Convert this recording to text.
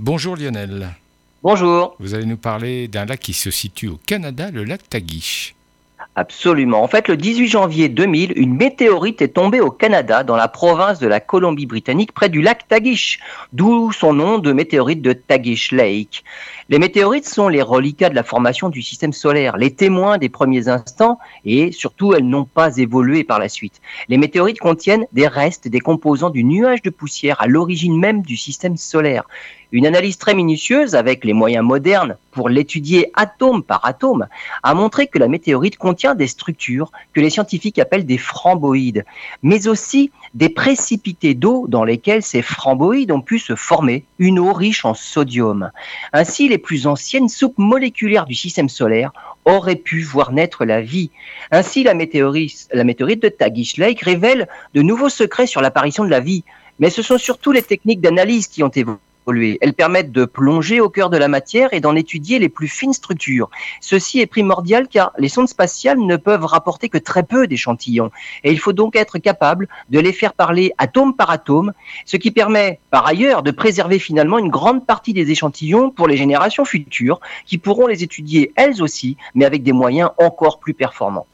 Bonjour Lionel. Bonjour. Vous allez nous parler d'un lac qui se situe au Canada, le lac Tagish. Absolument. En fait, le 18 janvier 2000, une météorite est tombée au Canada, dans la province de la Colombie-Britannique, près du lac Tagish, d'où son nom de météorite de Tagish Lake. Les météorites sont les reliquats de la formation du système solaire, les témoins des premiers instants, et surtout, elles n'ont pas évolué par la suite. Les météorites contiennent des restes, des composants du nuage de poussière à l'origine même du système solaire. Une analyse très minutieuse, avec les moyens modernes pour l'étudier atome par atome, a montré que la météorite contient des structures que les scientifiques appellent des framboïdes, mais aussi des précipités d'eau dans lesquels ces framboïdes ont pu se former, une eau riche en sodium. Ainsi, les plus anciennes soupes moléculaires du système solaire auraient pu voir naître la vie. Ainsi, la météorite, la météorite de Tagish Lake révèle de nouveaux secrets sur l'apparition de la vie. Mais ce sont surtout les techniques d'analyse qui ont évolué elles permettent de plonger au cœur de la matière et d'en étudier les plus fines structures. Ceci est primordial car les sondes spatiales ne peuvent rapporter que très peu d'échantillons et il faut donc être capable de les faire parler atome par atome, ce qui permet par ailleurs de préserver finalement une grande partie des échantillons pour les générations futures qui pourront les étudier elles aussi mais avec des moyens encore plus performants.